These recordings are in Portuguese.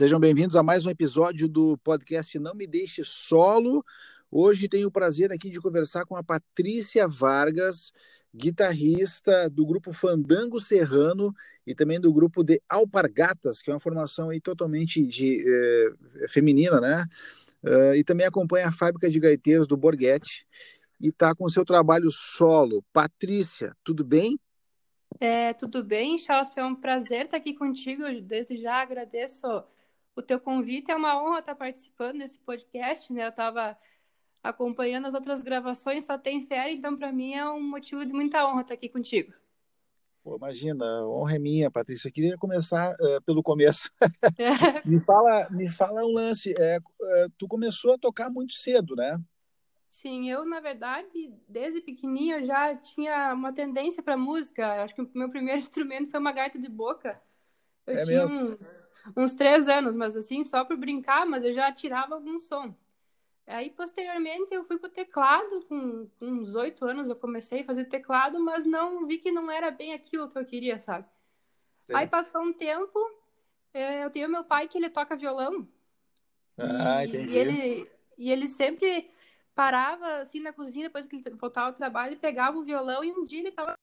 Sejam bem-vindos a mais um episódio do podcast Não Me Deixe Solo. Hoje tenho o prazer aqui de conversar com a Patrícia Vargas, guitarrista do grupo Fandango Serrano e também do grupo de Alpargatas, que é uma formação aí totalmente de, eh, feminina, né? Uh, e também acompanha a fábrica de gaiteiros do Borghetti e está com seu trabalho solo. Patrícia, tudo bem? É, tudo bem, Charles? É um prazer estar aqui contigo. Desde já agradeço o teu convite. É uma honra estar participando desse podcast, né? Eu estava acompanhando as outras gravações, só tem férias, então para mim é um motivo de muita honra estar aqui contigo. Pô, imagina, honra é minha, Patrícia. Eu queria começar uh, pelo começo. me fala, me fala um lance. É, uh, tu começou a tocar muito cedo, né? Sim, eu na verdade desde pequenininha já tinha uma tendência para música. Acho que o meu primeiro instrumento foi uma gaita de boca. Eu é tinha mesmo? uns uns três anos, mas assim, só para brincar, mas eu já tirava algum som. Aí, posteriormente, eu fui pro teclado, com, com uns oito anos eu comecei a fazer teclado, mas não vi que não era bem aquilo que eu queria, sabe? Sim. Aí passou um tempo, é, eu tenho meu pai que ele toca violão. Ah, e, entendi. E ele, e ele sempre parava assim na cozinha depois que ele voltava ao trabalho e pegava o violão e um dia ele tava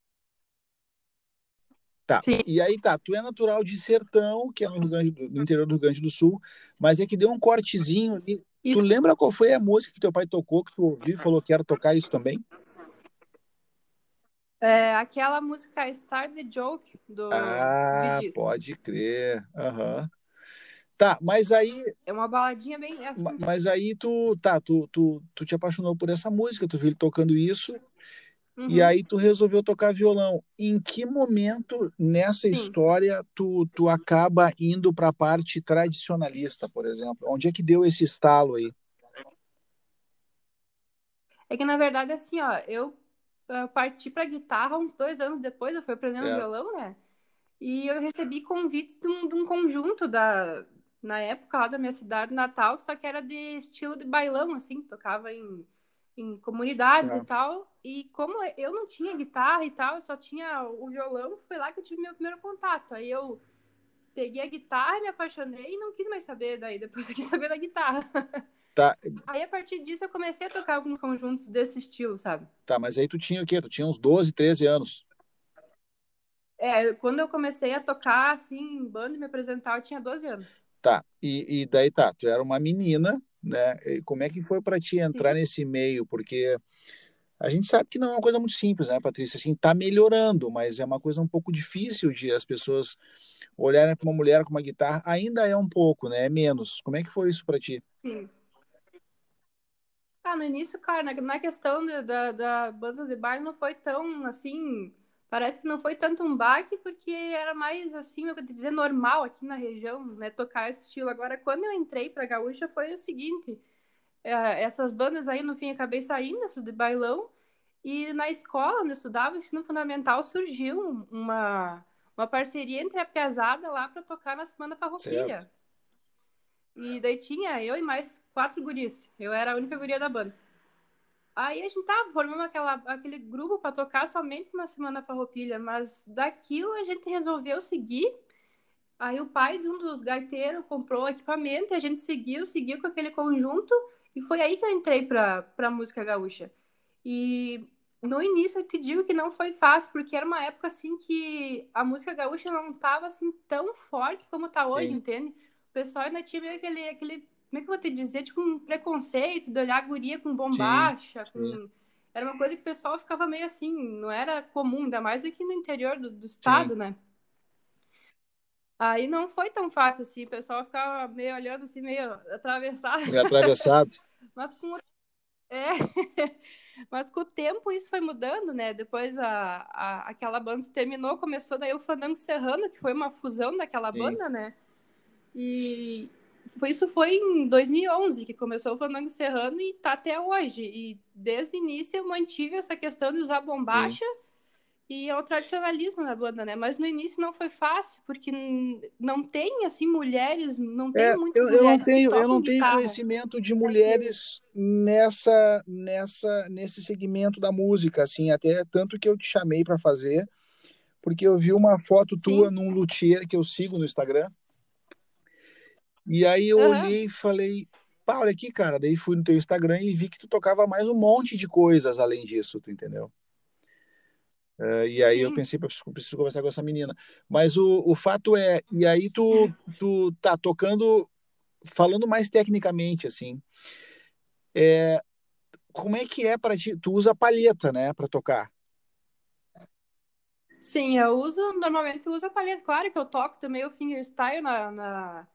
Tá. Sim. E aí tá, tu é natural de Sertão, que é no, Grande, no, interior do Rio Grande do Sul, mas é que deu um cortezinho ali. Isso. Tu lembra qual foi a música que teu pai tocou, que tu ouviu e falou que era tocar isso também? É, aquela música Start the Joke do Ah, pode crer. Uhum. Tá, mas aí. É uma baladinha bem. Assim. Mas aí tu, tá, tu, tu, tu te apaixonou por essa música, tu viu ele tocando isso, Uhum. E aí tu resolveu tocar violão. Em que momento nessa Sim. história tu, tu acaba indo para a parte tradicionalista, por exemplo? Onde é que deu esse estalo aí? É que na verdade assim, ó, eu, eu parti para guitarra uns dois anos depois, eu fui aprendendo certo. violão, né? E eu recebi convites de um, de um conjunto da na época lá da minha cidade natal, só que era de estilo de bailão, assim, tocava em em comunidades é. e tal. E como eu não tinha guitarra e tal, eu só tinha o violão, foi lá que eu tive meu primeiro contato. Aí eu peguei a guitarra, me apaixonei e não quis mais saber daí, depois eu quis saber da guitarra. Tá. Aí a partir disso eu comecei a tocar alguns conjuntos desse estilo, sabe? Tá, mas aí tu tinha o quê? Tu tinha uns 12, 13 anos. É, quando eu comecei a tocar, assim, em banda e me apresentar, eu tinha 12 anos. Tá, e, e daí tá, tu era uma menina, né? Como é que foi para ti entrar nesse meio? Porque a gente sabe que não é uma coisa muito simples, né, Patrícia? Assim, tá melhorando, mas é uma coisa um pouco difícil de as pessoas olharem para uma mulher com uma guitarra. Ainda é um pouco, né? É menos. Como é que foi isso para ti? Sim. Ah, no início, cara, na, na questão da bandas de bar não foi tão assim parece que não foi tanto um baque, porque era mais, assim, eu vou dizer, normal aqui na região, né, tocar esse estilo. Agora, quando eu entrei pra Gaúcha, foi o seguinte, é, essas bandas aí, no fim, acabei saindo, essas de bailão, e na escola onde eu estudava, ensino fundamental, surgiu uma, uma parceria entre a pesada lá para tocar na Semana Farroupilha. Certo. E daí tinha eu e mais quatro guris. Eu era a única guria da banda. Aí a gente tava formando aquela, aquele grupo para tocar somente na Semana Farroupilha, mas daquilo a gente resolveu seguir. Aí o pai de um dos gaiteiros comprou equipamento e a gente seguiu, seguiu com aquele conjunto e foi aí que eu entrei para a música gaúcha. E no início eu te digo que não foi fácil, porque era uma época assim que a música gaúcha não estava assim tão forte como está hoje, Sim. entende? O pessoal ainda tinha meio aquele, aquele como é que eu vou te dizer, tipo, um preconceito de olhar a guria com bombacha, sim, sim. Com... Era uma coisa que o pessoal ficava meio assim, não era comum, ainda mais aqui no interior do, do estado, sim. né? Aí não foi tão fácil assim, o pessoal ficava meio olhando assim, meio atravessado. Meio atravessado. Mas com o... É, mas com o tempo isso foi mudando, né? Depois a, a, aquela banda se terminou, começou daí o Fandango Serrano, que foi uma fusão daquela Sim. banda, né? E, isso foi em 2011 que começou o Fandango Serrano e tá até hoje. E desde o início eu mantive essa questão de usar bombacha e é o tradicionalismo na banda, né? Mas no início não foi fácil, porque não tem, assim, mulheres, não tem é, muitas eu, eu não tenho Eu não tenho conhecimento de mulheres nessa, nessa, nesse segmento da música, assim, até tanto que eu te chamei para fazer, porque eu vi uma foto tua Sim. num luthier que eu sigo no Instagram, E aí eu uhum. olhei e falei, pá, olha aqui, cara. Daí fui no teu Instagram e vi que tu tocava mais um monte de coisas além disso, tu entendeu? Uh, e aí Sim. eu pensei, preciso, preciso conversar com essa menina. Mas o, o fato é, e aí tu, tu tá tocando, falando mais tecnicamente, assim, é, como é que é para ti? Tu usa palheta, né, para tocar? Sim, eu uso, normalmente eu uso a palheta. Claro que eu toco também o fingerstyle na, na,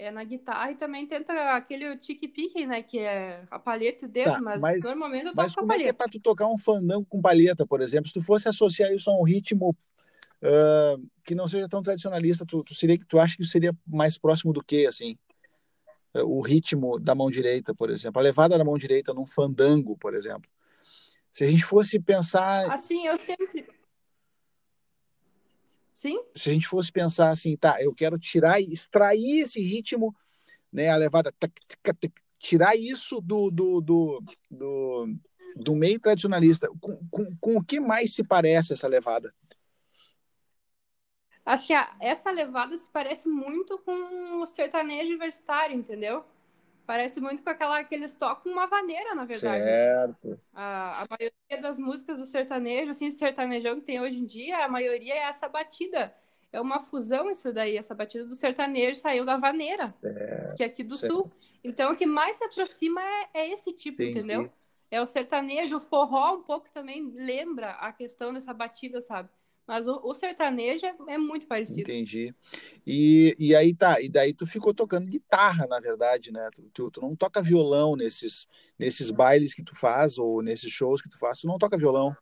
é, na guitarra e também tenta aquele tic pique, né, que é a palheta e o dedo, tá, mas, mas, normalmente eu toco mas com a palheta. Mas como é que é para tu tocar um fandango com palheta, por exemplo? Se tu fosse associar isso a um ritmo uh, que não seja tão tradicionalista, tu, tu, seria, tu acha que seria mais próximo do que, assim? o ritmo da mão direita, por exemplo, a levada da mão direita num fandango, por exemplo. Se a gente fosse pensar. Assim, eu sempre. Sim? Se a gente fosse pensar assim, tá, eu quero tirar, extrair esse ritmo, né, a levada, tirar isso do, do, do, do, do meio tradicionalista. Com, com, com o que mais se parece essa levada? Assim, essa levada se parece muito com o sertanejo universitário, entendeu? Parece muito com aquela que eles tocam uma vaneira, na verdade. Certo. A, a maioria das músicas do sertanejo, assim, sertanejão que tem hoje em dia, a maioria é essa batida. É uma fusão isso daí. Essa batida do sertanejo saiu da vaneira, certo. que é aqui do certo. sul. Então, o que mais se aproxima é, é esse tipo, Entendi. entendeu? É o sertanejo, o forró um pouco também lembra a questão dessa batida, sabe? Mas o, o sertanejo é, é, muito parecido. Entendi. E, e aí tá, e daí tu ficou tocando guitarra, na verdade, né? Tu, tu, tu, não toca violão nesses, nesses bailes que tu faz, ou nesses shows que tu faz, tu não toca violão.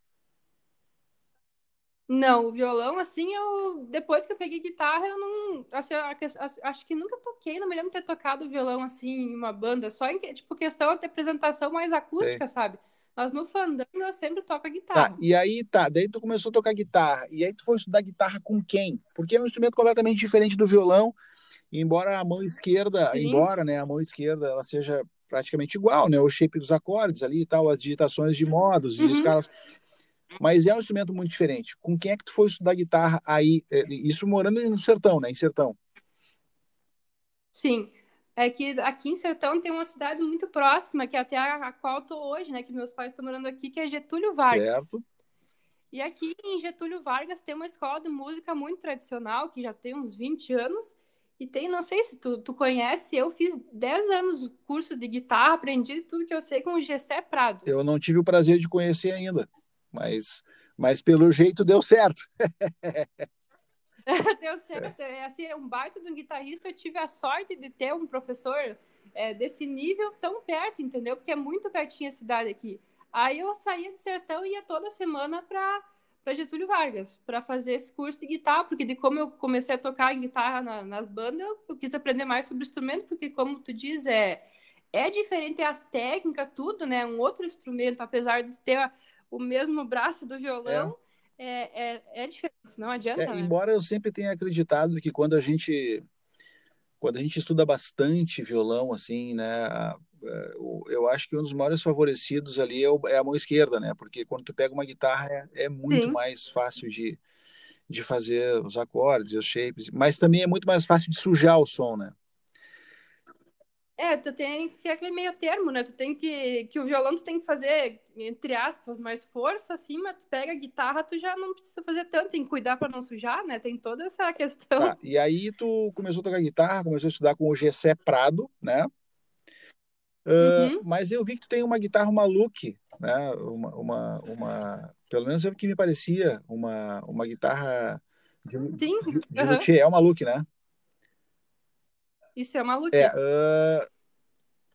Não, o violão, assim, eu depois que eu peguei guitarra, eu não. Acho, acho que nunca toquei, não me lembro de ter tocado violão assim em uma banda, só em tipo questão de apresentação mais acústica, Sim. sabe? Mas no fandango eu sempre toco a guitarra. Tá, e aí tá, daí tu começou a tocar guitarra. E aí tu foi estudar guitarra com quem? Porque é um instrumento completamente diferente do violão. Embora a mão esquerda, Sim. embora, né, a mão esquerda ela seja praticamente igual, né, o shape dos acordes ali e tal, as digitações de modos, de uhum. escalas. Mas é um instrumento muito diferente. Com quem é que tu foi estudar guitarra aí? É, isso morando no sertão, né, em sertão? Sim é que aqui em Sertão tem uma cidade muito próxima, que é até a, qual estou hoje, né? Que meus pais estão morando aqui, que é Getúlio Vargas. Certo. E aqui em Getúlio Vargas tem uma escola de música muito tradicional, que já tem uns 20 anos. E tem, não sei se tu, tu conhece, eu fiz 10 anos de curso de guitarra, aprendi tudo que eu sei com o Gessé Prado. Eu não tive o prazer de conhecer ainda, mas, mas pelo jeito deu certo. Deu certo. É. Assim, é um baita de um guitarrista. Eu tive a sorte de ter um professor é, desse nível tão perto, entendeu? Porque é muito pertinho a cidade aqui. Aí eu saía de sertão e ia toda semana para para Getúlio Vargas para fazer esse curso de guitarra, porque de como eu comecei a tocar em guitarra na, nas bandas, eu, eu, quis aprender mais sobre o instrumento, porque como tu diz, é é diferente as técnicas, tudo, né? Um outro instrumento, apesar de ter a, o mesmo braço do violão, é é, é, é diferente, não adianta. É, né? Embora eu sempre tenha acreditado que quando a gente quando a gente estuda bastante violão, assim, né, é, eu acho que um dos maiores favorecidos ali é, é a mão esquerda, né, porque quando tu pega uma guitarra é, é muito Sim. mais fácil de, de fazer os acordes, os shapes, mas também é muito mais fácil de sujar o som, né. É, tu tem que aquele meio termo, né? Tu tem que. Que o violão tu tem que fazer, entre aspas, mais força, assim, mas tu pega a guitarra, tu já não precisa fazer tanto, tem que cuidar para não sujar, né? Tem toda essa questão. Tá, e aí tu começou a tocar guitarra, começou a estudar com o Gessé Prado, né? Uh, uhum. Mas eu vi que tu tem uma guitarra, Look, né? Uma, uma, uma, pelo menos é o que me parecia, uma, uma guitarra de, Sim. de, de uhum. luthier, é uma Look, né? Isso é maluquice. É, uh,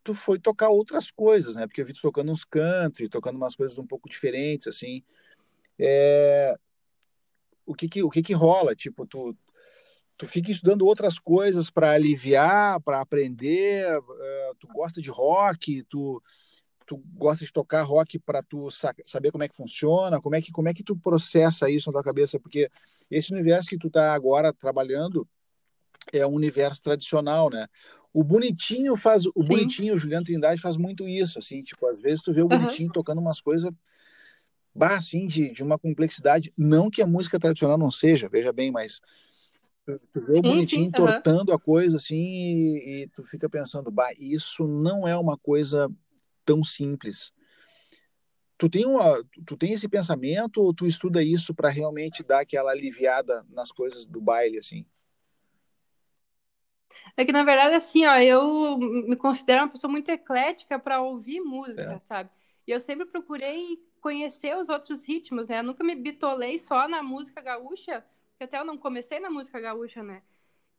tu foi tocar outras coisas, né? Porque eu vi tu tocando uns country, tocando umas coisas um pouco diferentes, assim. É... O que que, o que que rola? Tipo, tu, tu fica estudando outras coisas para aliviar, para aprender, uh, tu gosta de rock, tu, tu gosta de tocar rock para tu saber como é que funciona, como é que, como é que tu processa isso na tua cabeça? Porque esse universo que tu tá agora trabalhando, é um universo tradicional, né? O bonitinho faz, o Sim. bonitinho, o Juliano Trindade faz muito isso, assim, tipo, às vezes tu vê o bonitinho uhum. tocando umas coisas bah, assim, de, de uma complexidade, não que a música tradicional não seja, veja bem, mas Tu vê o bonitinho tortando a coisa assim e, e, tu fica pensando, bah, isso não é uma coisa tão simples. Tu tem, uma, tu tem esse pensamento ou tu estuda isso para realmente dar aquela aliviada nas coisas do baile, assim? É que, na verdade, assim, ó, eu me considero uma pessoa muito eclética para ouvir música, é. sabe? E eu sempre procurei conhecer os outros ritmos, né? Eu nunca me bitolei só na música gaúcha, porque até eu não comecei na música gaúcha, né?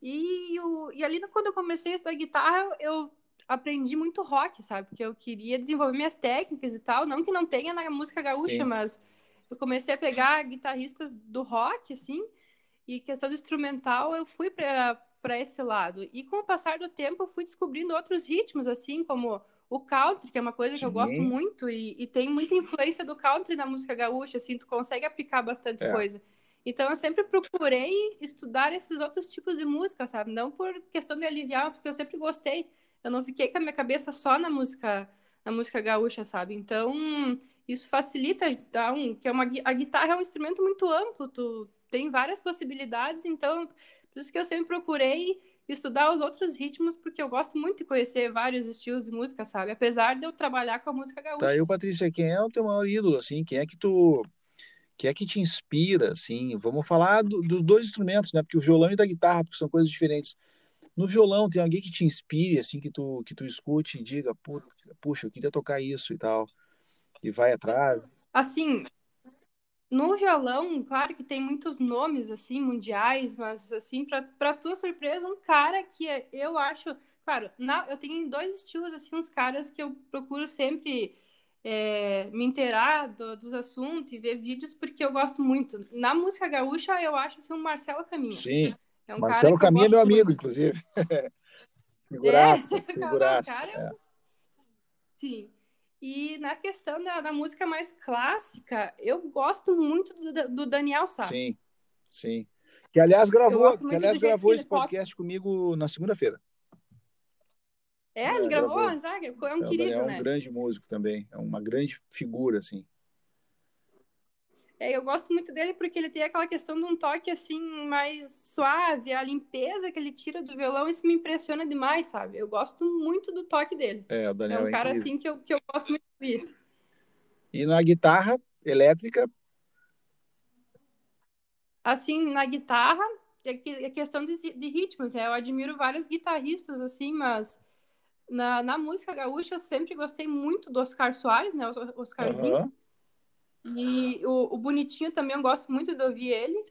E, o, e ali, quando eu comecei a estudar guitarra, eu aprendi muito rock, sabe? Porque eu queria desenvolver minhas técnicas e tal. Não que não tenha na música gaúcha, Sim. mas eu comecei a pegar guitarristas do rock, assim, e questão do instrumental, eu fui para para esse lado. E com o passar do tempo, eu fui descobrindo outros ritmos, assim como o country, que é uma coisa Sim. que eu gosto muito, e, e, tem muita influência do country na música gaúcha, assim, tu consegue aplicar bastante é. coisa. Então, eu sempre procurei estudar esses outros tipos de música, sabe? Não por questão de aliviar, porque eu sempre gostei. Eu não fiquei com a minha cabeça só na música, na música gaúcha, sabe? Então, isso facilita, então, que é uma, a guitarra é um instrumento muito amplo, tu tem várias possibilidades, então por isso que eu sempre procurei estudar os outros ritmos, porque eu gosto muito de conhecer vários estilos de música, sabe? Apesar de eu trabalhar com a música gaúcha. Tá, eu, Patrícia, quem é o teu maior ídolo, assim? Quem é que tu... Quem é que te inspira, assim? Vamos falar do, dos dois instrumentos, né? Porque o violão e da guitarra, porque são coisas diferentes. No violão, tem alguém que te inspire, assim, que tu, que tu escute e diga, puxa, eu queria tocar isso e tal. E vai atrás. Assim, no violão, claro que tem muitos nomes assim mundiais, mas assim para tua surpresa, um cara que eu acho, claro, na, eu tenho dois estilos assim, uns caras que eu procuro sempre é, me inteirar do, dos assuntos e ver vídeos porque eu gosto muito. Na música gaúcha, eu acho assim, o Marcelo Caminho. Sim. É um Marcelo Caminho é meu amigo, muito. inclusive. figuraça, é, figuraça. Cara, é. Sim. E na questão da, da música mais clássica, eu gosto muito do, do Daniel Sá. Sim, sim. Que aliás gravou, que, aliás, gravou esse podcast comigo na segunda-feira. É, ele é, gravou, gravou. Sabe? É um então, querido, né? É um grande músico também, é uma grande figura, assim. É, eu gosto muito dele porque ele tem aquela questão de um toque assim mais suave, a limpeza que ele tira do violão, isso me impressiona demais, sabe? Eu gosto muito do toque dele. É, o Daniel é um é cara assim que eu, que eu gosto muito de ouvir. E na guitarra elétrica? Assim, na guitarra, é, é questão de, de ritmos, né? Eu admiro vários guitarristas, assim, mas na, na música gaúcha eu sempre gostei muito do Oscar Soares, né? O Oscarzinho. Uhum. E o, o Bonitinho também eu gosto muito de ouvir ele.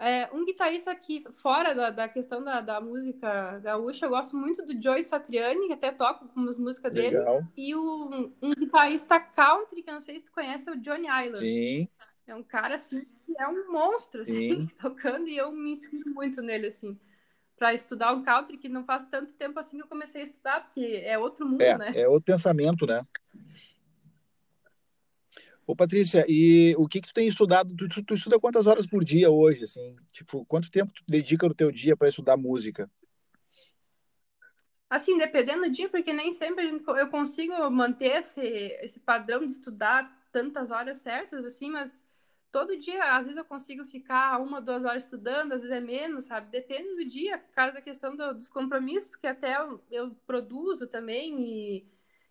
É, um guitarrista aqui, fora da, da questão da, da, música gaúcha, eu gosto muito do Joey Satriani, que até toco com as músicas Legal. dele. E o, um guitarrista country, que eu não sei se tu conhece, é o Johnny Island. Sim. É um cara, assim, que é um monstro, assim, tocando, e eu me inspiro muito nele, assim. Para estudar o country, que não faz tanto tempo assim que eu comecei a estudar, porque é outro mundo, é, né? É outro pensamento, né? Ô, Patrícia, e o que que tu tem estudado? Tu, tu, tu, estuda quantas horas por dia hoje, assim? Tipo, quanto tempo tu dedica no teu dia para estudar música? Assim, dependendo do dia, porque nem sempre eu consigo manter esse, esse padrão de estudar tantas horas certas, assim, mas todo dia, às vezes eu consigo ficar uma, duas horas estudando, às vezes é menos, sabe? Depende do dia, caso a questão do, dos compromissos, porque até eu, eu produzo também e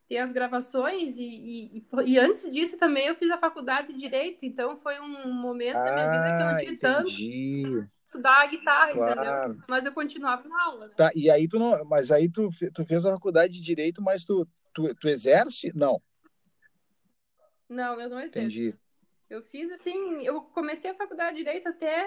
tem as gravações e, e, e, antes disso também eu fiz a faculdade de Direito, então foi um momento ah, da minha vida que eu não ah, tive tanto estudar a guitarra, claro. entendeu? Mas eu continuava na aula. Né? Tá, e aí tu não, mas aí tu, tu fez a faculdade de Direito, mas tu, tu, tu exerce? Não. Não, eu não exerço. Entendi. Eu fiz assim, eu comecei a faculdade de Direito até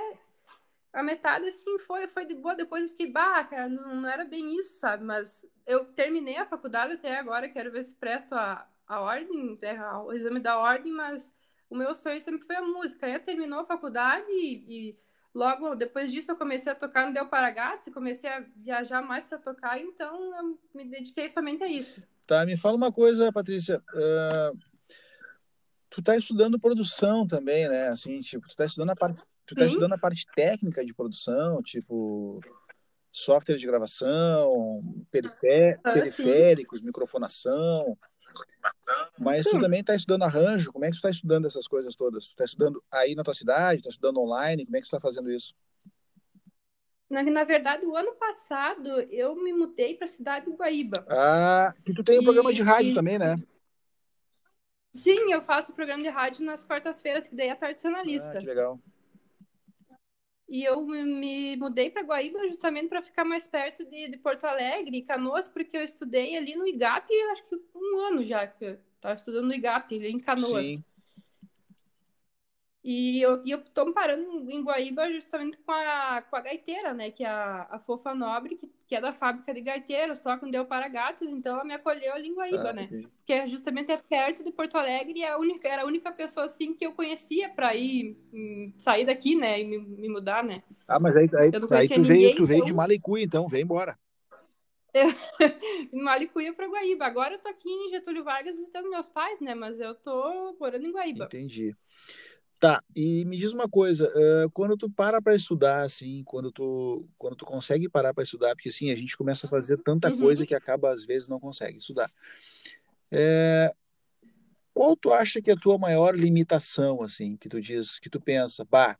a metade, assim, foi, foi de boa. Depois eu fiquei, bah, cara, não, não era bem isso, sabe? Mas eu terminei a faculdade até agora, quero ver se presto a, a ordem, né, o exame da ordem, mas o meu sonho sempre foi a música. Aí terminou a faculdade e, e logo depois disso eu comecei a tocar no Del Paragatos e comecei a viajar mais para tocar, então eu me dediquei somente a isso. Tá, me fala uma coisa, Patrícia. Uh, tu tá estudando produção também, né? Assim, tipo, tu tá estudando a parte Tu tá estudando a parte técnica de produção, tipo software de gravação, perifé ah, periféricos, sim. microfonação. Mas sim. tu também está estudando arranjo. Como é que tu está estudando essas coisas todas? Tu está estudando aí na tua cidade? Está estudando online? Como é que tu está fazendo isso? Na, na verdade, o ano passado eu me mudei para a cidade de Guaíba. Ah, que tu tem um programa de rádio e... também, né? Sim, eu faço programa de rádio nas quartas-feiras, que daí é tradicionalista. Ah, que legal. E eu me mudei para Guaíba justamente para ficar mais perto de, de, Porto Alegre e Canoas, porque eu estudei ali no IGAP, acho que um ano já, que eu estava estudando no IGAP, ali em Canoas. Sim. E eu, e eu tô parando em, em Guaíba justamente com a, com a gaiteira, né? Que é a, a Fofa Nobre, que, que é da fábrica de gaiteiros, toca um Deu para Gatos, então ela me acolheu ali em Guaíba, ah, né? Sim. Que é justamente é perto de Porto Alegre e é a única, era a única pessoa, assim, que eu conhecia para ir hum, sair daqui, né? E me, me mudar, né? Ah, mas aí, aí, aí tu, ninguém, veio, tu veio então... de Malicuia, então, vem embora. em Malicuia para Guaíba. Agora eu tô aqui em Getúlio Vargas visitando meus pais, né? Mas eu tô morando em Guaíba. Entendi. Tá, e me diz uma coisa, uh, quando tu para para estudar, assim, quando tu, quando tu consegue parar para estudar, porque assim, a gente começa a fazer tanta uhum. coisa que acaba, às vezes, não consegue estudar. É, qual tu acha que é a tua maior limitação, assim, que tu diz, que tu pensa, bah,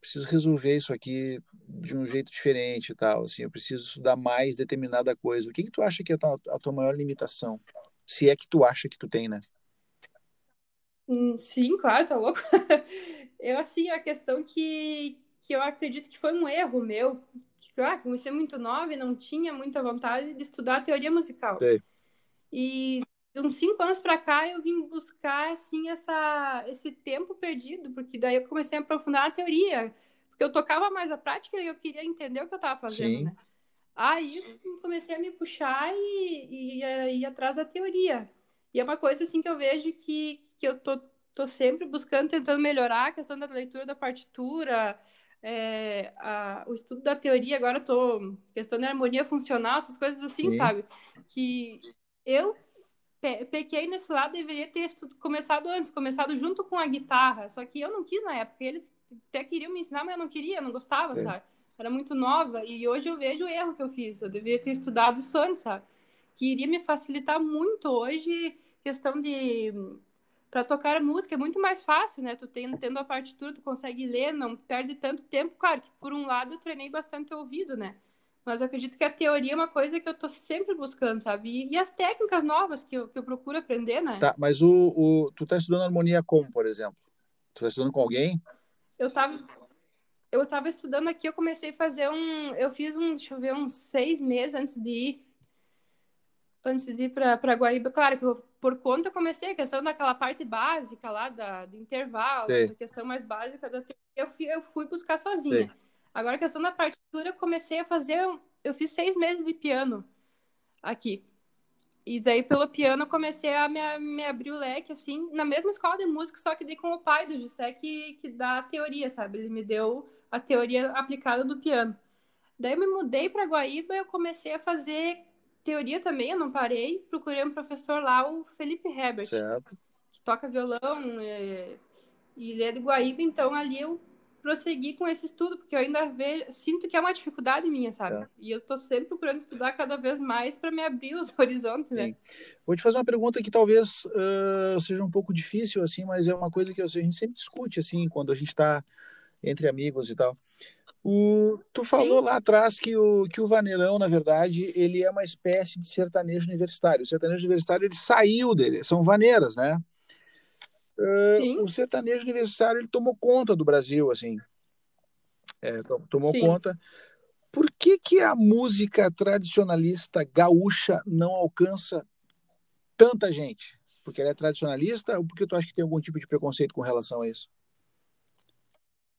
preciso resolver isso aqui de um jeito diferente e tal, assim, eu preciso estudar mais determinada coisa. O que que tu acha que é a tua, a tua maior limitação? Se é que tu acha que tu tem, né? Hum, sim, claro, tá louco. Eu, assim, a questão que, que eu acredito que foi um erro meu, que, ah, comecei muito nova e não tinha muita vontade de estudar teoria musical. Sei. E de uns cinco anos para cá eu vim buscar, assim, essa, esse tempo perdido, porque daí eu comecei a aprofundar a teoria, porque eu tocava mais a prática e eu queria entender o que eu estava fazendo, Sim. né? Aí comecei a me puxar e, e, e ir atrás da teoria. E é uma coisa assim que eu vejo que, que eu tô, tô sempre buscando, tentando melhorar a questão da leitura da partitura, é, a, o estudo da teoria, agora eu tô questão da harmonia funcional, essas coisas assim, Sim. sabe? Que eu pe pequei nesse lado, deveria ter começado antes, começado junto com a guitarra, só que eu não quis na época, eles até queriam me ensinar, mas eu não queria, não gostava, Sim. sabe? Era muito nova, e hoje eu vejo o erro que eu fiz, eu deveria ter estudado isso antes, sabe? Que iria me facilitar muito hoje questão de para tocar música é muito mais fácil, né? Tu tem, tendo a partitura, tu consegue ler, não perde tanto tempo. Claro que, por um lado, eu treinei bastante o ouvido, né? Mas eu acredito que a teoria é uma coisa que eu tô sempre buscando, sabe? E, e as técnicas novas que eu, que eu procuro aprender, né? Tá, mas o, o, tu tá estudando harmonia como, por exemplo? Tu tá estudando com alguém? Eu tava, eu tava estudando aqui, eu comecei a fazer um... Eu fiz um, deixa eu ver, uns seis meses antes de ir antes de ir para Guaíba, claro que eu, por conta eu comecei a questão daquela parte básica lá, da, do intervalo, Sim. essa questão mais básica da eu fui, eu fui buscar sozinha. Sim. Agora, a questão da partitura, eu comecei a fazer, eu fiz seis meses de piano aqui. E daí, pelo piano, eu comecei a me, me abrir o leque, assim, na mesma escola de música, só que daí com o pai do José, que, que dá a teoria, sabe? Ele me deu a teoria aplicada do piano. Daí eu me mudei para Guaíba e eu comecei a fazer teoria também, eu não parei. Procurei um professor lá, o Felipe Herbert, certo. que toca violão é, e ele é de Guaíba, então ali eu prossegui com esse estudo, porque eu ainda vejo, sinto que é uma dificuldade minha, sabe? É. E eu tô sempre procurando estudar cada vez mais para me abrir os horizontes, né? Sim. Vou te fazer uma pergunta que talvez uh, seja um pouco difícil, assim, mas é uma coisa que assim, a gente sempre discute, assim, quando a gente está entre amigos e tal. O, tu falou Sim. lá atrás que o, que o Vaneirão, na verdade, ele é uma espécie de sertanejo universitário. O sertanejo universitário ele saiu dele, são vaneiras, né? Uh, o sertanejo universitário ele tomou conta do Brasil, assim. É, tomou Sim. conta. Por que, que a música tradicionalista gaúcha não alcança tanta gente? Porque ela é tradicionalista ou porque tu acha que tem algum tipo de preconceito com relação a isso?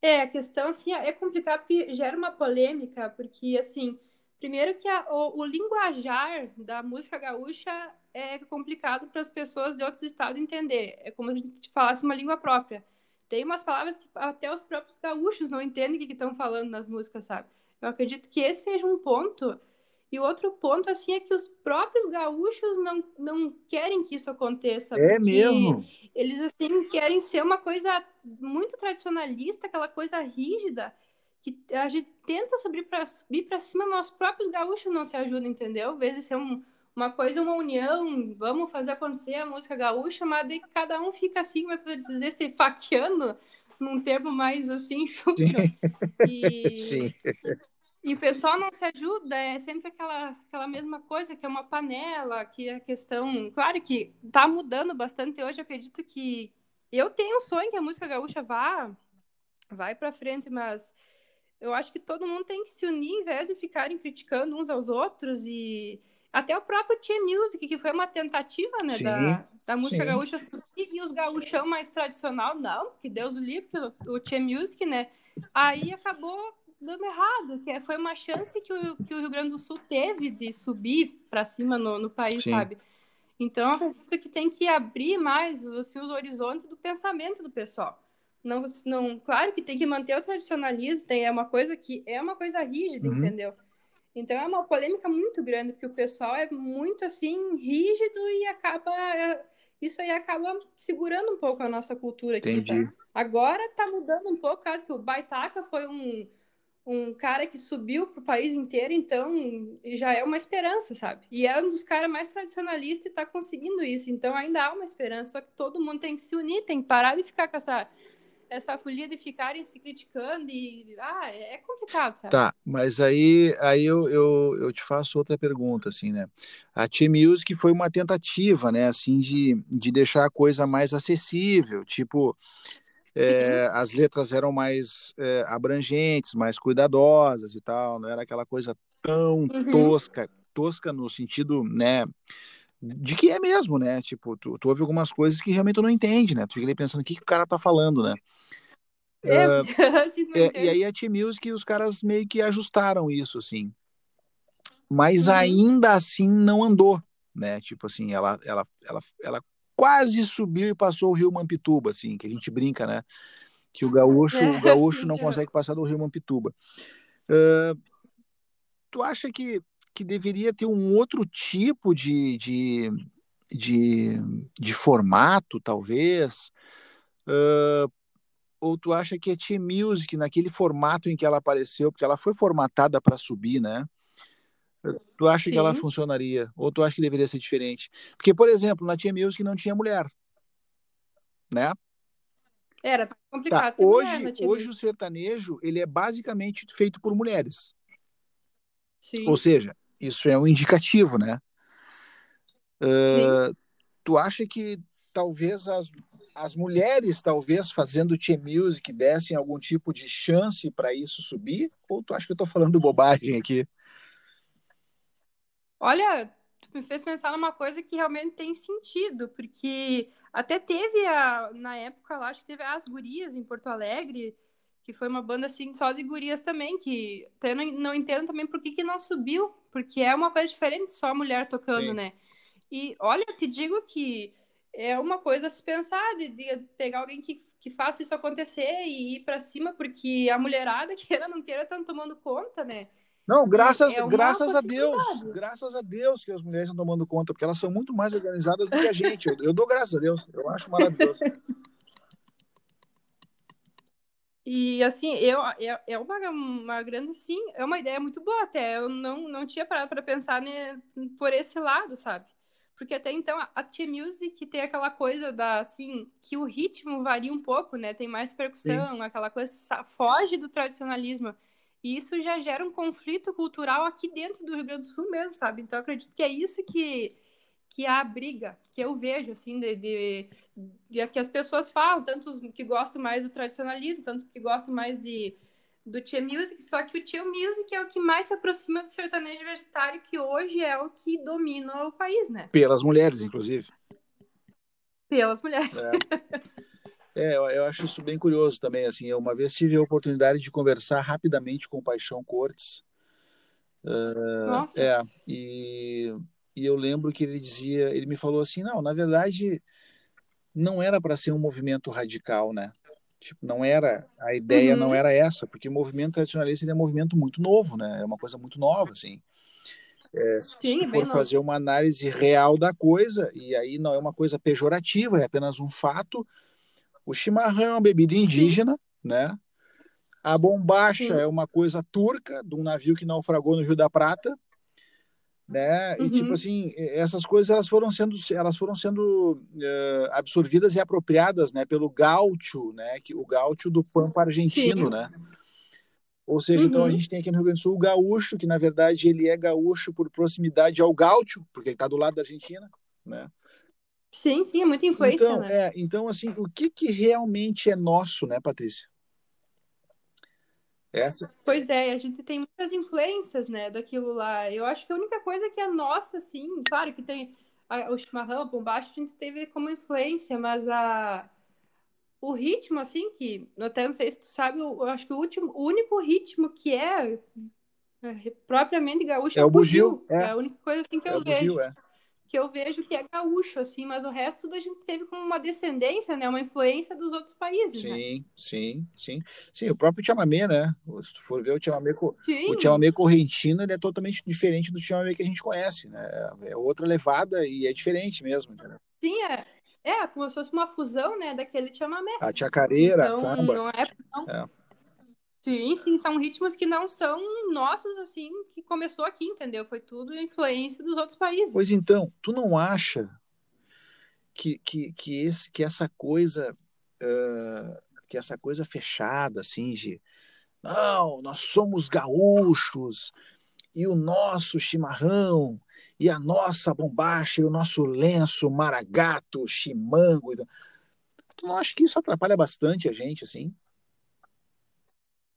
É, a questão, assim, é complicado porque gera uma polêmica, porque, assim, primeiro que a, o, o, linguajar da música gaúcha é complicado para as pessoas de outros estados entender. É como se a gente falasse uma língua própria. Tem umas palavras que até os próprios gaúchos não entendem o que estão falando nas músicas, sabe? Eu acredito que esse seja um ponto e o outro ponto, assim, é que os próprios gaúchos não, não querem que isso aconteça. É mesmo? Eles, assim, querem ser uma coisa muito tradicionalista, aquela coisa rígida, que a gente tenta subir para subir para cima, mas os próprios gaúchos não se ajudam, entendeu? Às vezes ser um, uma coisa, uma união, vamos fazer acontecer a música gaúcha, mas daí cada um fica assim, como é que eu dizer, se faqueando num termo mais assim, chucro. E, Sim. E o pessoal não se ajuda, é sempre aquela, aquela mesma coisa, que é uma panela, que a questão. Claro que está mudando bastante hoje, acredito que. Eu tenho um sonho que a música gaúcha vá, vai para frente, mas eu acho que todo mundo tem que se unir em vez de ficarem criticando uns aos outros e até o próprio Tia Music, que foi uma tentativa, né, sim, da, da música sim. gaúcha e os gaúchão mais tradicional, não, que Deus o livre, o Tia Music, né, aí acabou dando errado, que é, foi uma chance que o, que o Rio Grande do Sul teve de subir para cima no, no país, sim. sabe? Então, acredito que tem que abrir mais assim, os horizontes do pensamento do pessoal. Não, não, claro que tem que manter o tradicionalismo, tem, é uma coisa que é uma coisa rígida, uhum. entendeu? Então é uma polêmica muito grande, porque o pessoal é muito assim rígido e acaba isso aí acaba segurando um pouco a nossa cultura aqui. Entendi. Sabe? Agora tá mudando um pouco, caso que o Baitaca foi um, um cara que subiu pro país inteiro, então já é uma esperança, sabe? E é um dos caras mais tradicionalistas e tá conseguindo isso. Então ainda há uma esperança, só que todo mundo tem que se unir, tem que parar de ficar com essa essa folia de ficarem se criticando e ah, é complicado, sabe? Tá, mas aí, aí eu, eu, eu te faço outra pergunta, assim, né? A Team Music foi uma tentativa, né, assim, de, de deixar a coisa mais acessível, tipo, é, as letras eram mais é, abrangentes, mais cuidadosas e tal, não era aquela coisa tão uhum. tosca, tosca no sentido, né, de que é mesmo, né? Tipo, tu, tu ouve algumas coisas que realmente tu não entende, né? Tu fica ali pensando o que, que o cara tá falando, né? É, uh, é, e aí a T-Music, os caras meio que ajustaram isso, assim. Mas uhum. ainda assim não andou, né? Tipo assim, ela, ela, ela, ela quase subiu e passou o Rio Mampituba, assim, que a gente brinca, né? Que o gaúcho, é, o gaúcho sim, não é. consegue passar do Rio Mampituba. Uh, tu acha que que deveria ter um outro tipo de, de, de, de formato, talvez? Uh, ou tu acha que a Team Music, naquele formato em que ela apareceu, porque ela foi formatada para subir, né? Tu acha Sim. que ela funcionaria? Ou tu acha que deveria ser diferente? Porque, por exemplo, na Team Music não tinha mulher, né? Era complicado. Tá. Hoje, mulher hoje o sertanejo ele é basicamente feito por mulheres. Sim. Ou seja, isso é um indicativo, né? Uh, tu acha que talvez as, as mulheres, talvez fazendo team music, dessem algum tipo de chance para isso subir? Ou tu acha que eu estou falando bobagem aqui? Olha, tu me fez pensar numa coisa que realmente tem sentido, porque até teve a, na época lá, acho que teve as gurias em Porto Alegre, que foi uma banda assim só de gurias também, que eu não, não entendo também por que, que não subiu, porque é uma coisa diferente só a mulher tocando, Sim. né? E olha, te digo que é uma coisa a se pensar de, de, pegar alguém que, que faça isso acontecer e ir para cima, porque a mulherada, queira ou não queira, estão tomando conta, né? Não, graças, é graças a Deus, graças a Deus que as mulheres estão tomando conta, porque elas são muito mais organizadas do que a gente. Eu, eu dou graças a Deus, eu acho maravilhoso. E assim, eu, é, é uma, uma grande, sim, é uma ideia muito boa até. Eu não, não tinha parado para pensar né, por esse lado, sabe? Porque até então a T-Music tem aquela coisa da, assim, que o ritmo varia um pouco, né? Tem mais percussão, sim. aquela coisa, foge do tradicionalismo. E isso já gera um conflito cultural aqui dentro do Rio Grande do Sul mesmo, sabe? Então acredito que é isso que, que há a briga, que eu vejo, assim, de, de, de, que as pessoas falam, tanto os que gostam mais do tradicionalismo, tanto que gostam mais de, do Tia Music, só que o Tia Music é o que mais se aproxima do sertanejo universitário, que hoje é o que domina o país, né? Pelas mulheres, inclusive. Pelas mulheres. É. é eu, eu, acho isso bem curioso também, assim, eu uma vez tive a oportunidade de conversar rapidamente com o Paixão Cortes, uh, Nossa. É, e e eu lembro que ele dizia, ele me falou assim, não, na verdade não era para ser um movimento radical, né? Tipo, não era a ideia uhum. não era essa, porque o movimento tradicionalista é um movimento muito novo, né? É uma coisa muito nova, assim. É, se Sim, for fazer uma análise real da coisa, e aí não é uma coisa pejorativa, é apenas um fato. O chimarrão é uma bebida indígena, né? A bombacha é uma coisa turca, de um navio que naufragou no Rio da Prata, né? Uhum. E tipo assim, essas coisas elas foram sendo elas foram sendo uh, absorvidas e apropriadas, né, pelo gaúcho, né, que o gaúcho do pampa argentino, Sim. né? Ou seja, uhum. então a uhum. gente tem aqui no Rio Grande do Sul o gaúcho, que na verdade ele é gaúcho por proximidade ao gaúcho, porque ele está do lado da Argentina, né? Sim, sim, é muita influência, então, né? É, então assim, o que que realmente é nosso, né, Patrícia? Essa? Pois é, a gente tem muitas influências, né, daquilo lá. Eu acho que a única coisa que é nossa, assim, claro que tem a, o chimarrão, a bombacha, a gente teve como influência, mas a o ritmo, assim, que até não sei se tu sabe, eu, eu acho que o, último, o único ritmo que é, é propriamente gaúcho é, é o bugio. bugio. É. é. a única coisa assim que é eu vejo. Bugio, é que eu vejo que é gaúcho, assim, mas o resto tudo a gente teve como uma descendência, né? Uma influência dos outros países, sim, né? Sim, sim, sim. o próprio chamamé, né? Se tu for ver o chamamé, o chamamé correntino, ele é totalmente diferente do chamamé que a gente conhece, né? É outra levada e é diferente mesmo, entendeu? Sim, é. É, como se fosse uma fusão, né, daquele chamamé. A chacareira, então, a samba. Não é, não, é. Sim, sim, são ritmos que não são nossos, assim, que começou aqui, entendeu? Foi tudo influência dos outros países. Pois então, tu não acha que, que, que, esse, que essa coisa, uh, que essa coisa fechada, assim, de não, nós somos gaúchos, e o nosso chimarrão, e a nossa bombacha, e o nosso lenço, maragato, chimango. Tu não acha que isso atrapalha bastante a gente, assim?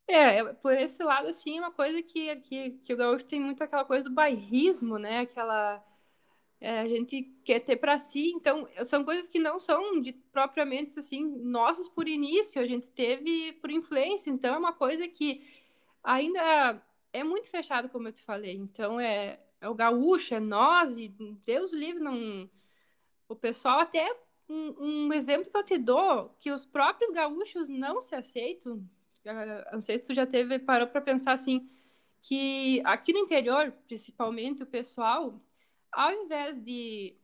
É, é, por esse lado, assim, uma coisa que, que, que o gaúcho tem muito aquela coisa do bairrismo, né? Aquela. É, a gente quer ter para si, então são coisas que não são de propriamente assim nossas por início, a gente teve por influência, então é uma coisa que ainda é muito fechado, como eu te falei. Então é, é o gaúcho, é nós, e Deus livre, não. O pessoal até um, um exemplo que eu te dou, que os próprios gaúchos não se aceitam, não sei se tu já teve, parou para pensar assim, que aqui no interior, principalmente, o pessoal, ao invés de,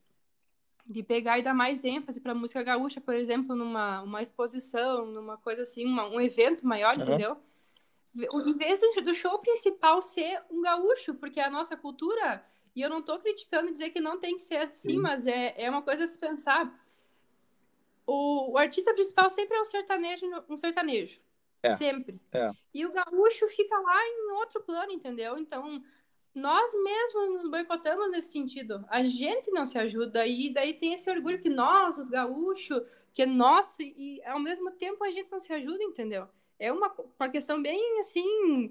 de pegar e dar mais ênfase para música gaúcha, por exemplo, numa uma exposição, numa coisa assim, uma, um evento maior, uhum. entendeu? Em vez do show principal ser um gaúcho, porque a nossa cultura, e eu não estou criticando dizer que não tem que ser assim, Sim. mas é, é uma coisa a se pensar. O, o artista principal sempre é um sertanejo, um sertanejo. É. Sempre. É. E o gaúcho fica lá em outro plano, entendeu? Então, nós mesmos nos boicotamos nesse sentido. A gente não se ajuda. E daí tem esse orgulho que nós, os gaúchos, que é nosso, e ao mesmo tempo a gente não se ajuda, entendeu? É uma, uma questão bem assim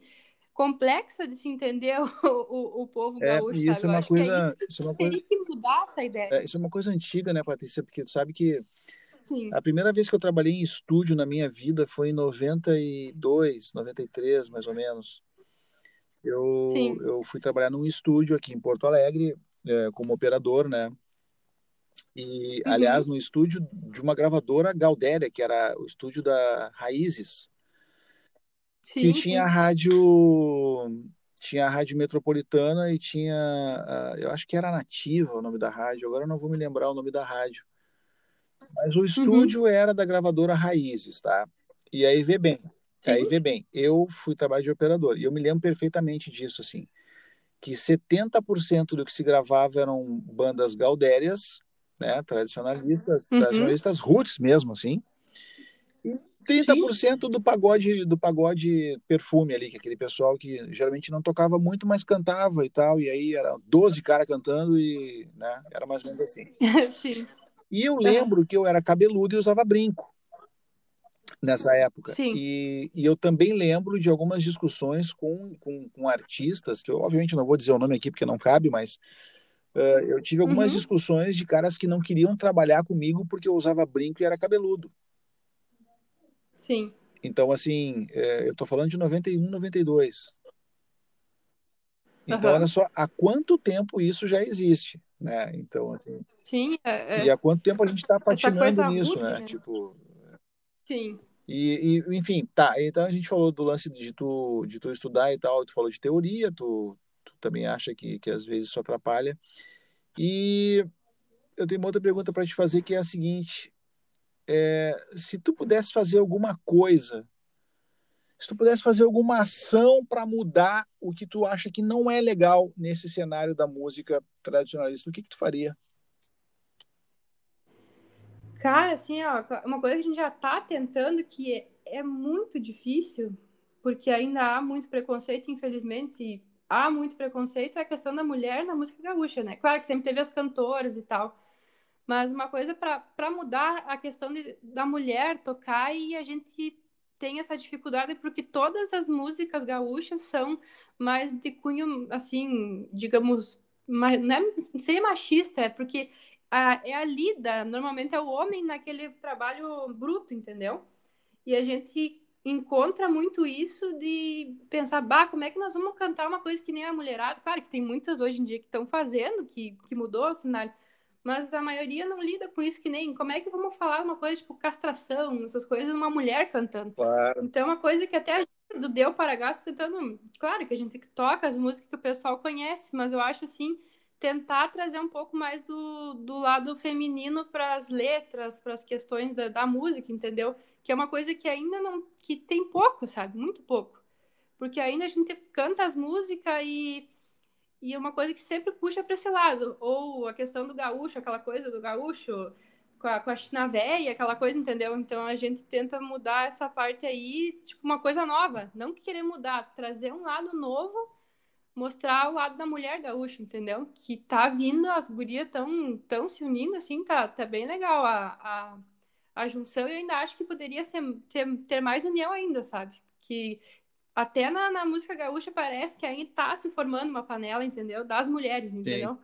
complexa de se entender o, o, o povo é, gaúcho. Isso sabe? é uma coisa, é isso, isso é uma coisa, que mudar essa ideia. É, isso é uma coisa antiga, né, Patrícia? Porque tu sabe que Sim. A primeira vez que eu trabalhei em estúdio na minha vida foi em 92, 93, mais ou menos. Eu, eu fui trabalhar num estúdio aqui em Porto Alegre, é, como operador, né? E, uhum. aliás, no estúdio de uma gravadora Galdéria, que era o estúdio da Raízes, sim, que tinha a rádio tinha a rádio metropolitana e tinha, eu acho que era Nativa o nome da rádio, agora eu não vou me lembrar o nome da rádio. Mas o uhum. estúdio uhum. era da gravadora Raízes, tá? E aí vê bem. Sim. Aí vê bem, eu fui trabalhar de operador e eu me lembro perfeitamente disso, assim, que 70% do que se gravava eram bandas gaudérias, né, tradicionalistas, uhum. tradicionalistas roots mesmo, assim, e 30% Sim. do pagode do pagode perfume ali, que é aquele pessoal que geralmente não tocava muito, mas cantava e tal, e aí era 12 caras cantando e, né, era mais ou menos assim. Sim. E eu lembro que eu era cabeludo e usava brinco nessa época. Sim. E, e eu também lembro de algumas discussões com, com, com, artistas, que eu obviamente não vou dizer o nome aqui porque não cabe, mas uh, eu tive algumas uhum. discussões de caras que não queriam trabalhar comigo porque eu usava brinco e era cabeludo. Sim. Então, assim, eu tô falando de 91, 92. Então, uhum. olha só, há quanto tempo isso já existe, né? Então, assim, Sim, é, é. E há quanto tempo a gente está patinando nisso, né? né? Tipo. Sim. E, e, enfim, tá. Então a gente falou do lance de tu, de tu estudar e tal, tu falou de teoria, tu, tu também acha que, que às vezes isso atrapalha. E eu tenho uma outra pergunta para te fazer que é a seguinte: é, se tu pudesse fazer alguma coisa se tu pudesse fazer alguma ação para mudar o que tu acha que não é legal nesse cenário da música tradicionalista, o que, que tu faria? Cara, assim, ó, uma coisa que a gente já está tentando que é, é muito difícil, porque ainda há muito preconceito, infelizmente, há muito preconceito, é a questão da mulher na música gaúcha, né? Claro que sempre teve as cantoras e tal, mas uma coisa para mudar a questão de, da mulher tocar e a gente tem essa dificuldade porque todas as músicas gaúchas são mais de cunho, assim, digamos, não é ser machista, é porque a, é a lida, normalmente é o homem naquele trabalho bruto, entendeu? E a gente encontra muito isso de pensar, bah, como é que nós vamos cantar uma coisa que nem a mulherada? Claro que tem muitas hoje em dia que estão fazendo, que, que mudou o cenário, mas a maioria não lida com isso que nem como é que vamos falar uma coisa tipo castração, essas coisas, uma mulher cantando. Claro. Então, é uma coisa que até a gente do Deu para Gasto tentando, claro que a gente toca as músicas que o pessoal conhece, mas eu acho assim, tentar trazer um pouco mais do, do lado feminino para as letras, para as questões da, da música, entendeu? Que é uma coisa que ainda não que tem pouco, sabe? Muito pouco. Porque ainda a gente canta as músicas e e é uma coisa que sempre puxa para esse lado. Ou a questão do gaúcho, aquela coisa do gaúcho com a, com a China véia, aquela coisa, entendeu? Então a gente tenta mudar essa parte aí, tipo, uma coisa nova. Não querer mudar, trazer um lado novo, mostrar o lado da mulher gaúcha, entendeu? Que tá vindo, as gurias tão, tão se unindo, assim, tá, tá bem legal a, a, a junção. E eu ainda acho que poderia ser, ter, ter mais união ainda, sabe? Que até na, na música gaúcha parece que ainda está se formando uma panela, entendeu? Das mulheres, entendeu? Sim.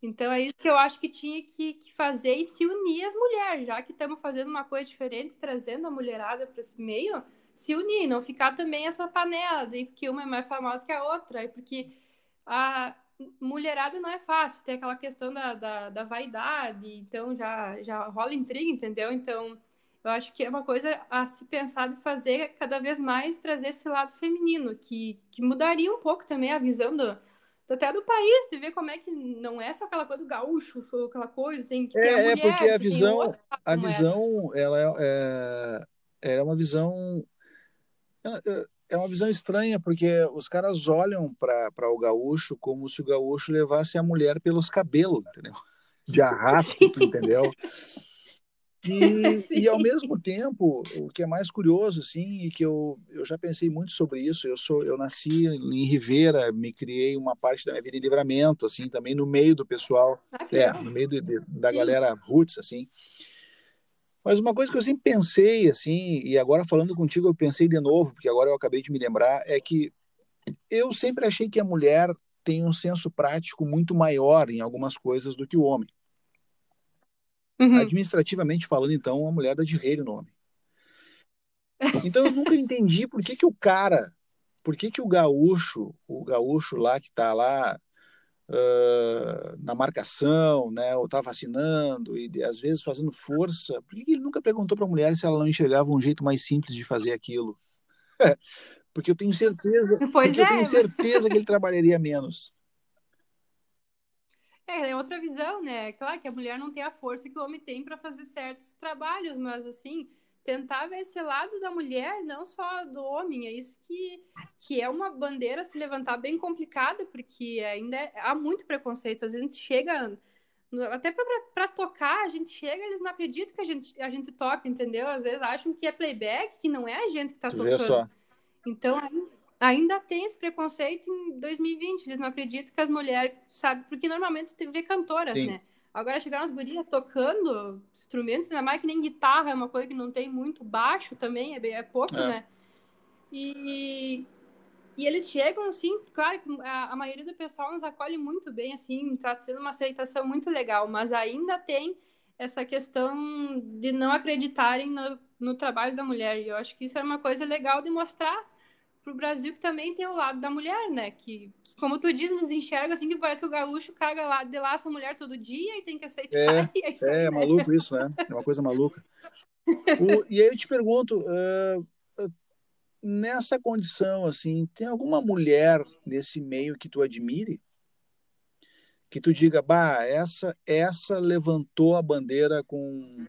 Então é isso que eu acho que tinha que, que, fazer e se unir as mulheres, já que estamos fazendo uma coisa diferente, trazendo a mulherada para esse meio, se unir, não ficar também essa panela de que uma é mais famosa que a outra, porque a mulherada não é fácil, tem aquela questão da, da, da vaidade, então já, já rola intriga, entendeu? Então eu acho que é uma coisa a se pensar de fazer cada vez mais trazer esse lado feminino, que, que mudaria um pouco também a visão do, do, até do país, de ver como é que não é só aquela coisa do gaúcho, aquela coisa, tem que é, a mulher, É, porque a visão, a visão, ela é, é, é uma visão é, é uma visão estranha, porque os caras olham para o gaúcho como se o gaúcho levasse a mulher pelos cabelos, entendeu? De arrasto, entendeu? E, e ao mesmo tempo, o que é mais curioso, assim, e que eu, eu já pensei muito sobre isso, eu sou eu nasci em Rivera, me criei uma parte da minha vida em livramento, assim, também no meio do pessoal, ah, é, no meio de, de, da galera roots, assim. Mas uma coisa que eu sempre pensei, assim, e agora falando contigo eu pensei de novo, porque agora eu acabei de me lembrar, é que eu sempre achei que a mulher tem um senso prático muito maior em algumas coisas do que o homem. Uhum. Administrativamente falando, então, a mulher dá de rei no homem. Então eu nunca entendi por que, que o cara, por que, que o gaúcho, o gaúcho lá que está lá uh, na marcação, né, ou está vacinando e às vezes fazendo força, por que, que ele nunca perguntou para a mulher se ela não enxergava um jeito mais simples de fazer aquilo? porque eu tenho certeza, pois porque é. eu tenho certeza que ele trabalharia menos. É, é outra visão, né? Claro que a mulher não tem a força que o homem tem para fazer certos trabalhos, mas assim, tentar ver esse lado da mulher, não só do homem, é isso que, que é uma bandeira se levantar bem complicada, porque ainda é, há muito preconceito. Às vezes a gente chega, até para tocar, a gente chega eles não acreditam que a gente, a gente toca, entendeu? Às vezes acham que é playback, que não é a gente que está tocando. Então, ainda tem esse preconceito em 2020. Eles não acreditam que as mulheres, sabe? Porque normalmente tu vê cantoras, Sim. né? Agora chegaram as gurias tocando instrumentos, ainda mais que nem guitarra, é uma coisa que não tem muito baixo também, é, bem, é pouco, é. né? E, e eles chegam, assim, claro que a, a, maioria do pessoal nos acolhe muito bem, assim, tá sendo uma aceitação muito legal, mas ainda tem essa questão de não acreditarem no, no trabalho da mulher. E eu acho que isso é uma coisa legal de mostrar pro Brasil que também tem o lado da mulher, né? Que, que, como tu diz, eles enxergam assim que parece que o gaúcho caga lá, de lá sua mulher todo dia e tem que aceitar. É, é, isso é, é maluco isso, né? É uma coisa maluca. O, e aí eu te pergunto, uh, nessa condição, assim, tem alguma mulher nesse meio que tu admire? Que tu diga, bah, essa, essa levantou a bandeira com,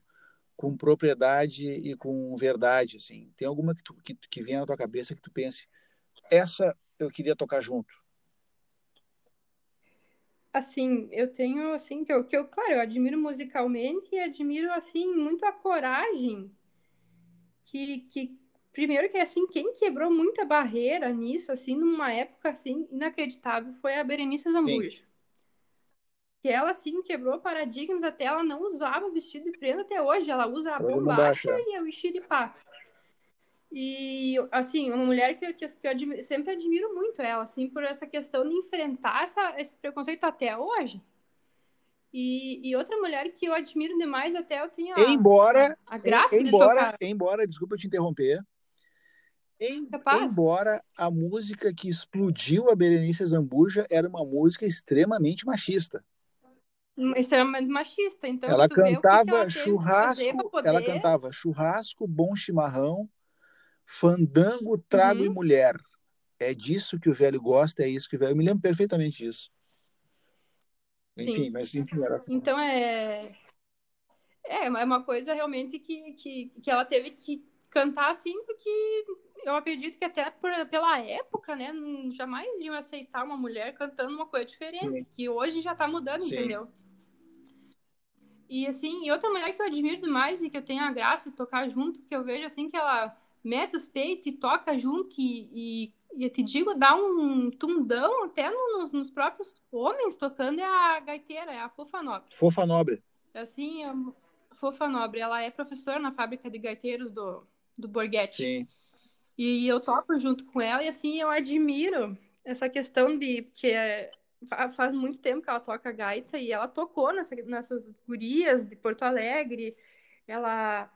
com propriedade e com verdade, assim. Tem alguma que, tu, que, que vem na tua cabeça que tu pense, essa eu queria tocar junto? Assim, eu tenho, assim, que eu, que eu, claro, eu admiro musicalmente e admiro, assim, muito a coragem que, que primeiro que, assim, quem quebrou muita barreira nisso, assim, numa época, assim, inacreditável, foi a Berenice Zambuja. Sim que ela assim quebrou paradigmas até ela não usava vestido de prenda até hoje. Ela usa a bombacha e o xiripá. E assim uma mulher que, que, que eu sempre admiro muito ela assim por essa questão de enfrentar essa, esse preconceito até hoje. E, e, outra mulher que eu admiro demais até eu tenho a, embora a, a graça embora de embora desculpa te interromper. Em, embora a música que explodiu a Berenice Zambuja era uma música extremamente machista extremamente machista. Então, ela cantava ela churrasco, poder... ela cantava churrasco, bom chimarrão, fandango, trago uhum. e mulher. É disso que o velho gosta, é isso que o velho. Eu me lembro perfeitamente disso. Enfim, Sim. mas enfim, era... Então é. É, é uma coisa realmente que, que, que ela teve que cantar assim, porque eu acredito que até por, pela época, né, jamais iriam aceitar uma mulher cantando uma coisa diferente, Sim. que hoje já tá mudando, Sim. entendeu? E assim, e outra mulher que eu admiro demais e que eu tenho a graça de tocar junto, que eu vejo assim que ela mete os peitos e toca junto e, e, eu te digo, dá um tundão até nos, nos, próprios homens tocando é a gaiteira, é a Fofa Nobre. Fofa Nobre. Assim, a Fofa Nobre, ela é professora na fábrica de gaiteiros do, do Borghetti. Sim. E eu toco junto com ela e assim, eu admiro essa questão de que é, faz muito tempo que ela toca gaita e ela tocou nessa, nessas gurias de Porto Alegre. Ela.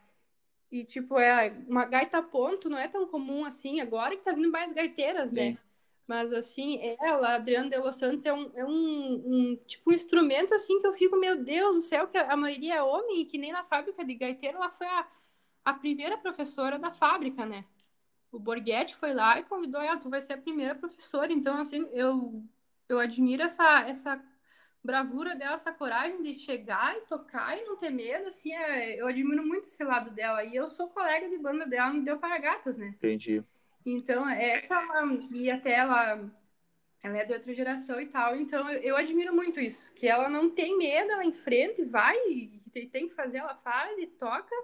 E, tipo, é uma gaita ponto não é tão comum assim, agora que tá vindo mais gaiteiras, né? Sim. né? Mas, assim, ela, Adriana de Los Santos, é um, é um, um, tipo, um instrumento, assim, que eu fico, meu Deus do céu, que a maioria é homem e que nem na fábrica de gaiteiro ela foi a, a primeira professora da fábrica, né? O Borghetti foi lá e convidou ela, tu vai ser a primeira professora. Então, assim, eu eu admiro essa, essa bravura dela, essa coragem de chegar e tocar e não ter medo, assim, é, eu admiro muito esse lado dela. E eu sou colega de banda dela no Deu para Gatas, né? Entendi. Então, essa, e até ela, ela é de outra geração e tal, então eu, eu admiro muito isso, que ela não tem medo, ela enfrenta e vai, e tem, tem que fazer, ela faz e toca,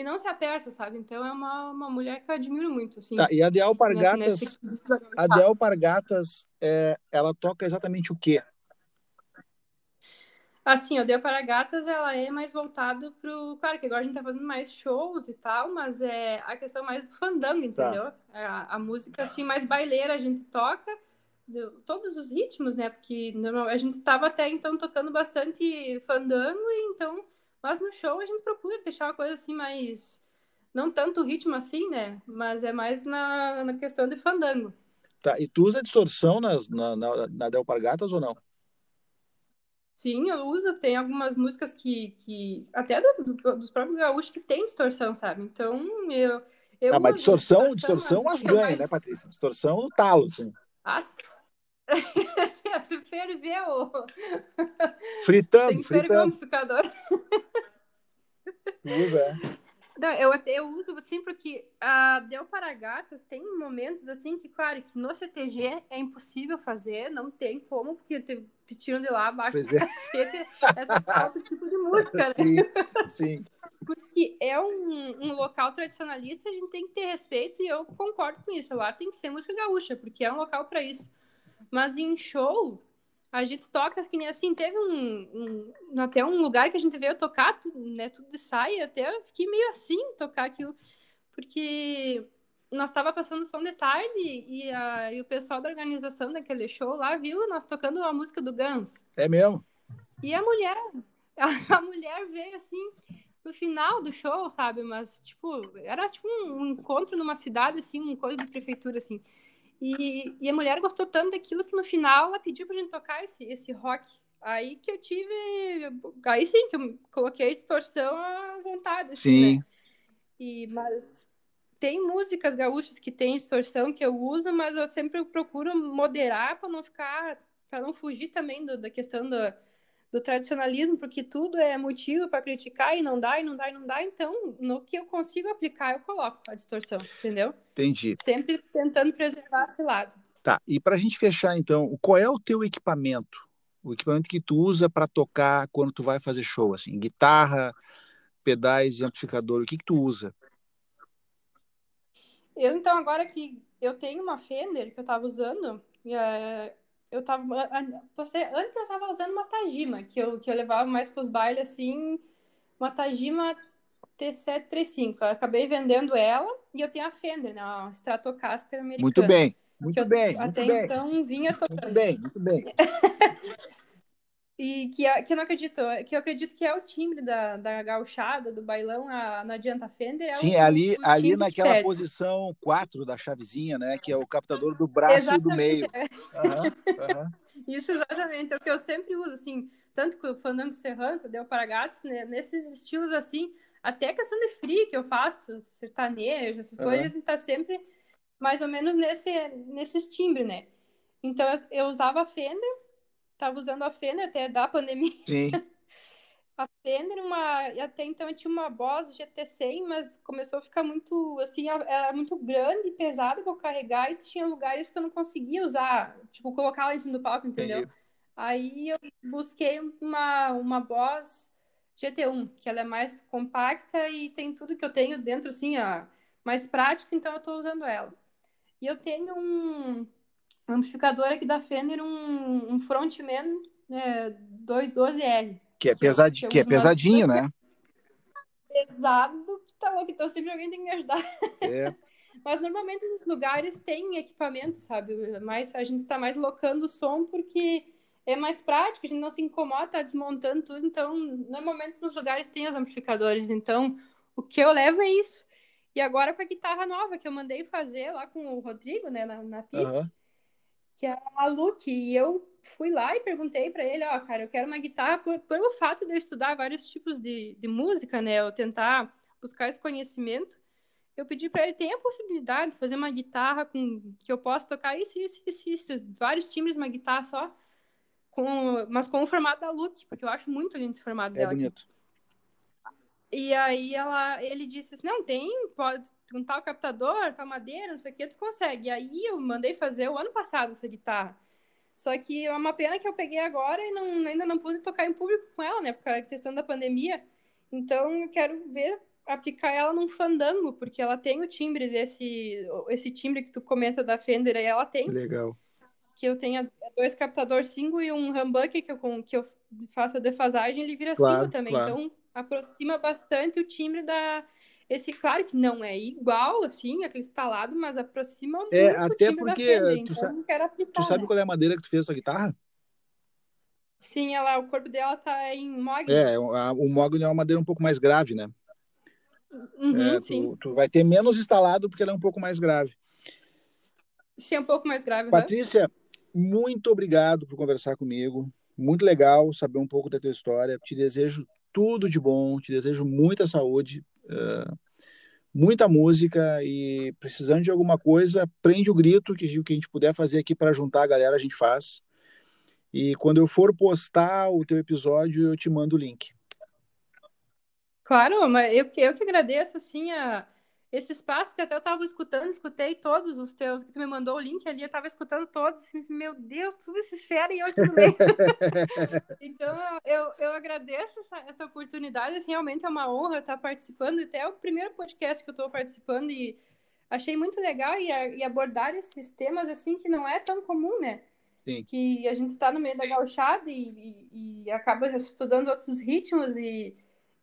e não se aperta, sabe? Então é uma, uma mulher que eu admiro muito, assim. Tá, e a de Alpargatas, nesse... a de Alpargatas, é, ela toca exatamente o quê? Assim, o de Alpargatas, ela é mais voltado pro... Claro que agora a gente tá fazendo mais shows e tal, mas é a questão mais do fandango, tá. entendeu? Tá. A, a, música, assim, mais baileira a gente toca, todos os ritmos, né? Porque normal, a gente estava até então tocando bastante fandango, então mas no show a gente procura deixar uma coisa assim mais. Não tanto ritmo assim, né? Mas é mais na, na questão de fandango. Tá, e tu usa distorção nas, na, na, na Delpargatas ou não? Sim, eu uso. Tem algumas músicas que. que até do, do, dos próprios gaúchos que tem distorção, sabe? Então, eu. eu ah, mas distorção, distorção, distorção as ganha, mais... né, Patrícia? Distorção no talo, assim. Ah, Você ferveu. Fritando, Tem fritando. amplificador. Usa, é. Não, eu até eu uso assim porque a Del para Gatas tem momentos assim que, claro, que no CTG é impossível fazer, não tem como, porque te, te tiram de lá abaixo pois do é. cacete essa outro tipo de música, né? Sim, sim. Porque é um, um local tradicionalista, a gente tem que ter respeito e eu concordo com isso. Lá tem que ser música gaúcha, porque é um local para isso. Mas em show, a gente toca que nem assim, teve um, um, até um lugar que a gente veio tocar, né, tudo de saia, até eu fiquei meio assim tocar aquilo, porque nós tava passando som de tarde e, a, e o pessoal da organização daquele show lá viu nós tocando a música do Guns. É mesmo? E a mulher, a, a mulher veio assim no final do show, sabe? Mas tipo, era tipo um, um encontro numa cidade assim, uma coisa de prefeitura assim. E, e a mulher gostou tanto daquilo que no final ela pediu pra gente tocar esse, esse rock. Aí que eu tive. Aí sim, que eu coloquei distorção à vontade. Assim, sim. Né? E, mas tem músicas gaúchas que tem distorção que eu uso, mas eu sempre procuro moderar para não ficar. para não fugir também do, da questão do, do tradicionalismo, porque tudo é motivo para criticar e não dá, e não dá, e não dá. Então, no que eu consigo aplicar, eu coloco a distorção, entendeu? Entendi. Sempre tentando preservar esse lado. Tá, e para a gente fechar, então, qual é o teu equipamento? O equipamento que tu usa para tocar quando tu vai fazer show, assim, guitarra, pedais e amplificador, o que que tu usa? Eu, então, agora que eu tenho uma Fender que eu estava usando, é, eu tava. Você, antes eu estava usando uma Tajima, que eu, que eu levava mais para os bailes assim, uma Tajima T735. Eu acabei vendendo ela e eu tenho a Fender, né? A Stratocaster americana. Muito bem, muito bem. Muito até bem. então vinha tocando. Muito bem, muito bem. E que, que eu não acredito, que eu acredito que é o timbre da, da gauchada, do bailão, a, não adianta Fender. É Sim, o, ali, o ali timbre naquela que posição 4 da chavezinha, né? Que é o captador do braço do meio. É. Aham, aham. Isso exatamente, é o que eu sempre uso, assim, tanto com o Fandango Serrano, com o Del Paragatos, né, nesses estilos assim, até a questão de free que eu faço, sertanejo, essas Aham. coisas, tá sempre mais ou menos nesse, nesses timbres, né? Então eu, usava a Fender, tava usando a Fender até da pandemia, Sim, a Fender, uma, até então eu tinha uma Boss GT100, mas começou a ficar muito, assim, era muito grande e pesada para eu carregar e tinha lugares que eu não conseguia usar, tipo, colocar ela em cima do palco, entendeu? entendi. Aí eu busquei uma, uma Boss GT1, que ela é mais compacta e tem tudo que eu tenho dentro, assim, a, mais prático, então eu tô usando ela. E eu tenho um amplificador aqui da Fender, um, um Frontman né, 212R, Que é, que eu- pesadi... que que é pesadinho, né? pesado tá louco, então sempre alguém tem que me ajudar. É, Mas normalmente nos lugares tem equipamento, sabe? Mas a gente tá mais locando o som porque é mais prático, a gente não se incomoda, tá desmontando tudo, então normalmente nos lugares tem os amplificadores, então o que eu levo é isso. E agora com a guitarra nova que eu mandei fazer lá com o Rodrigo, né, na, na pista, aham. Que é a Luke, e eu fui lá e perguntei pra ele, ó, cara, eu quero uma guitarra por- pelo fato de eu estudar vários tipos de, de música, né, eu tentar buscar esse conhecimento, eu pedi pra ele, tem a possibilidade de fazer uma guitarra com que eu possa tocar isso, isso, isso, isso, vários timbres, uma guitarra só, com, mas com o formato da Luke, porque eu acho muito lindo esse formato É dela. aqui. bonito. E aí ela, ele disse assim, não, tem, pode, com tal captador, tal madeira, não sei o que, tu consegue. E aí eu mandei fazer o ano passado essa guitarra. Só que é uma pena que eu peguei agora e não, ainda não pude tocar em público com ela, né? Por causa da questão da pandemia. Então eu quero ver, aplicar ela num fandango, porque ela tem o timbre desse, esse timbre que tu comenta da Fender, aí ela tem Legal. que eu tenha dois captadores single e um humbucker que eu, que eu faço a defasagem, ele vira Claro, single também. claro. Então, aproxima bastante o timbre da... Esse, claro que não é igual, assim, aquele instalado, mas aproxima muito É, até porque Fender. tu Então, sa- aplicar, Tu sabe né? qual é a madeira que tu fez a tua guitarra? Sim, ela, o corpo dela tá em mogno. É, o mogno é uma madeira um pouco mais grave, né? Uhum, É, sim. tu, tu vai ter menos instalado porque ela é um pouco mais grave. Sim, é um pouco mais grave. aham. Patrícia, muito obrigado por conversar comigo. Muito legal saber um pouco da tua história. Te desejo tudo de bom, te desejo muita saúde, muita música e precisando de alguma coisa, prende o grito que o que a gente puder fazer aqui para juntar a galera, a gente faz. E quando eu for postar o teu episódio, eu te mando o link. Claro, mas eu, que- eu que agradeço, assim, a, esse espaço, porque até eu tava escutando, escutei todos os teus, que tu me mandou o link ali, eu tava escutando todos, assim, meu Deus, tudo esses fera e eu aqui no meio. Então, eu, eu agradeço essa, essa oportunidade, assim, realmente é uma honra estar participando, até é o primeiro podcast que eu tô participando e achei muito legal e, e abordar esses temas, assim, que não é tão comum, né? Sim. Que a gente tá no meio da gauchada e, e, e acaba estudando outros ritmos e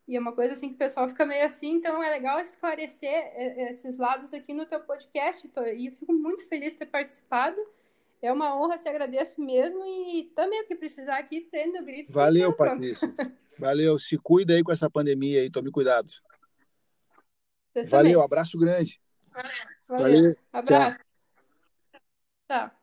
e é uma coisa assim que o pessoal fica meio assim, então é legal esclarecer eh, esses lados aqui no teu podcast, Tô- e eu fico muito feliz de ter participado. É uma honra, te agradeço mesmo, e também o que precisar aqui, prenda o grito. Valeu. Patrícia. Valeu. Se cuida aí com essa pandemia aí, tome cuidado. Vocês Valeu, também. abraço grande. Valeu. Valeu. Abraço. Tchau.